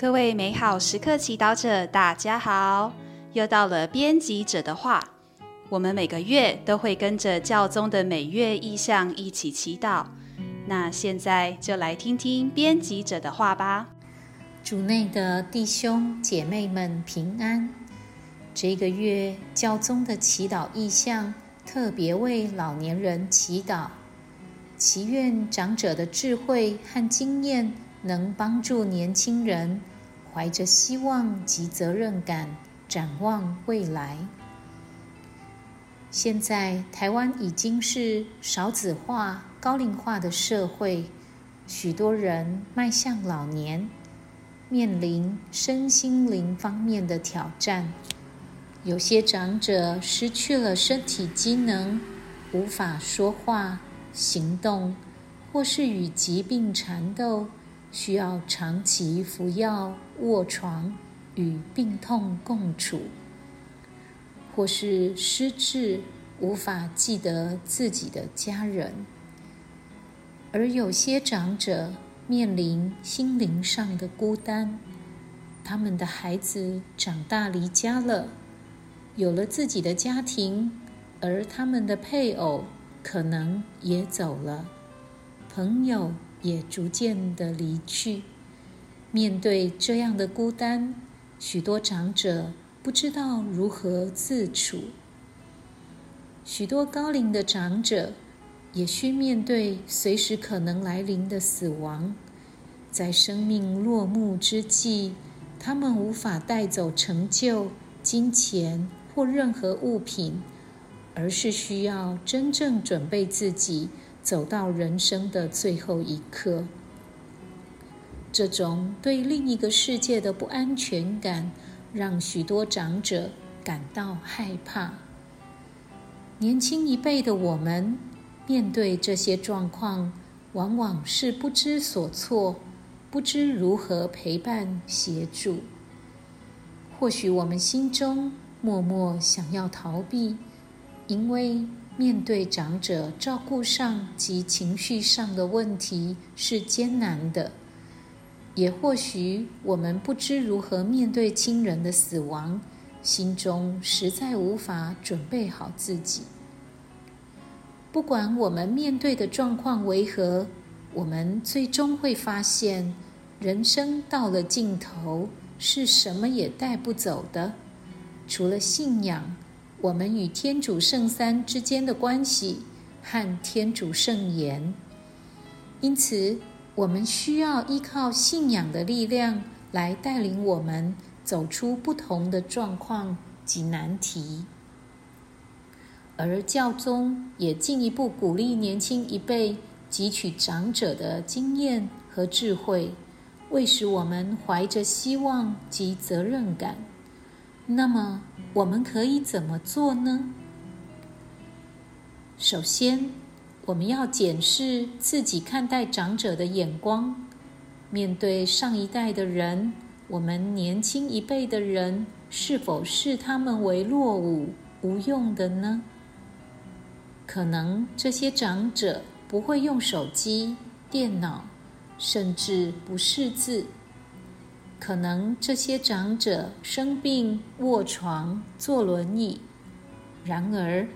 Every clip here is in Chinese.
各位美好时刻祈祷者，大家好！又到了编辑者的话，我们每个月都会跟着教宗的每月意向一起祈祷。那现在就来听听编辑者的话吧。主内的弟兄姐妹们平安！这个月教宗的祈祷意向特别为老年人祈祷，祈愿长者的智慧和经验。能帮助年轻人怀着希望及责任感展望未来。现在台湾已经是少子化、高龄化的社会，许多人迈向老年，面临身心灵方面的挑战。有些长者失去了身体机能，无法说话、行动，或是与疾病缠斗。需要长期服药、卧床与病痛共处，或是失智，无法记得自己的家人；而有些长者面临心灵上的孤单，他们的孩子长大离家了，有了自己的家庭，而他们的配偶可能也走了，朋友。也逐渐的离去。面对这样的孤单，许多长者不知道如何自处。许多高龄的长者也需面对随时可能来临的死亡。在生命落幕之际，他们无法带走成就、金钱或任何物品，而是需要真正准备自己。走到人生的最后一刻，这种对另一个世界的不安全感，让许多长者感到害怕。年轻一辈的我们，面对这些状况，往往是不知所措，不知如何陪伴协助。或许我们心中默默想要逃避，因为。面对长者照顾上及情绪上的问题是艰难的，也或许我们不知如何面对亲人的死亡，心中实在无法准备好自己。不管我们面对的状况为何，我们最终会发现，人生到了尽头，是什么也带不走的，除了信仰。我们与天主圣三之间的关系和天主圣言，因此我们需要依靠信仰的力量来带领我们走出不同的状况及难题。而教宗也进一步鼓励年轻一辈汲取长者的经验和智慧，为使我们怀着希望及责任感。那么。我们可以怎么做呢？首先，我们要检视自己看待长者的眼光。面对上一代的人，我们年轻一辈的人是否视他们为落伍、无用的呢？可能这些长者不会用手机、电脑，甚至不识字。可能这些长者生病卧床坐轮椅，然而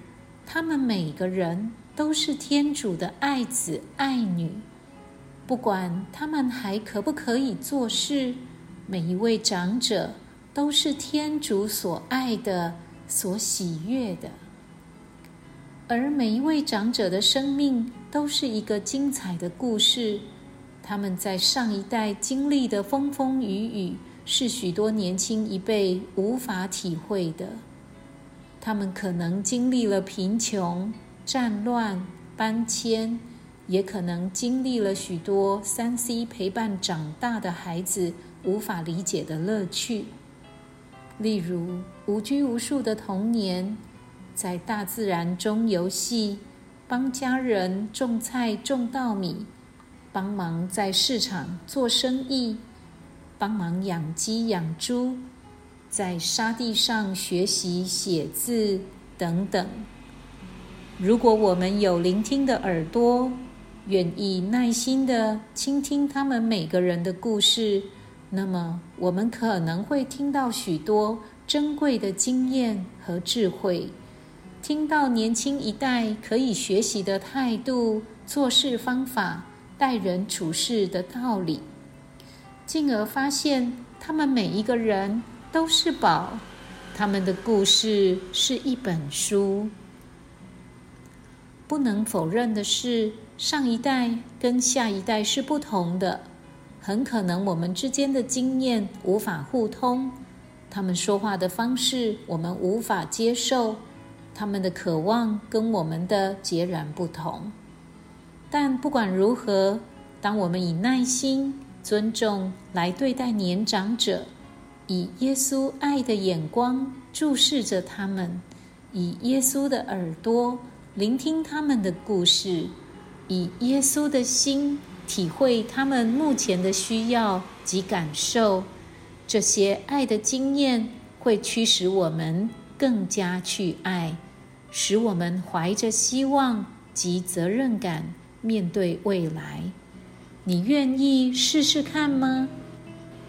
他们每个人都是天主的爱子爱女。不管他们还可不可以做事，每一位长者都是天主所爱的、所喜悦的。而每一位长者的生命都是一个精彩的故事。他们在上一代经历的风风雨雨，是许多年轻一辈无法体会的。他们可能经历了贫穷、战乱、搬迁，也可能经历了许多三 C 陪伴长大的孩子无法理解的乐趣，例如无拘无束的童年，在大自然中游戏，帮家人种菜、种稻米。帮忙在市场做生意，帮忙养鸡养猪，在沙地上学习写字等等。如果我们有聆听的耳朵，愿意耐心的倾听他们每个人的故事，那么我们可能会听到许多珍贵的经验和智慧，听到年轻一代可以学习的态度、做事方法、待人处事的道理，进而发现他们每一个人都是宝，他们的故事是一本书。不能否认的是，上一代跟下一代是不同的。很可能我们之间的经验无法互通，他们说话的方式我们无法接受，他们的渴望跟我们的截然不同。但不管如何，当我们以耐心、尊重来对待年长者，以耶稣爱的眼光注视着他们，以耶稣的耳朵聆听他们的故事，以耶稣的心。体会他们目前的需要及感受，这些爱的经验会驱使我们更加去爱，使我们怀着希望及责任感面对未来。你愿意试试看吗？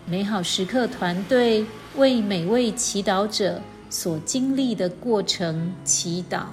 美好时刻团队为每位祈祷者所经历的过程祈祷。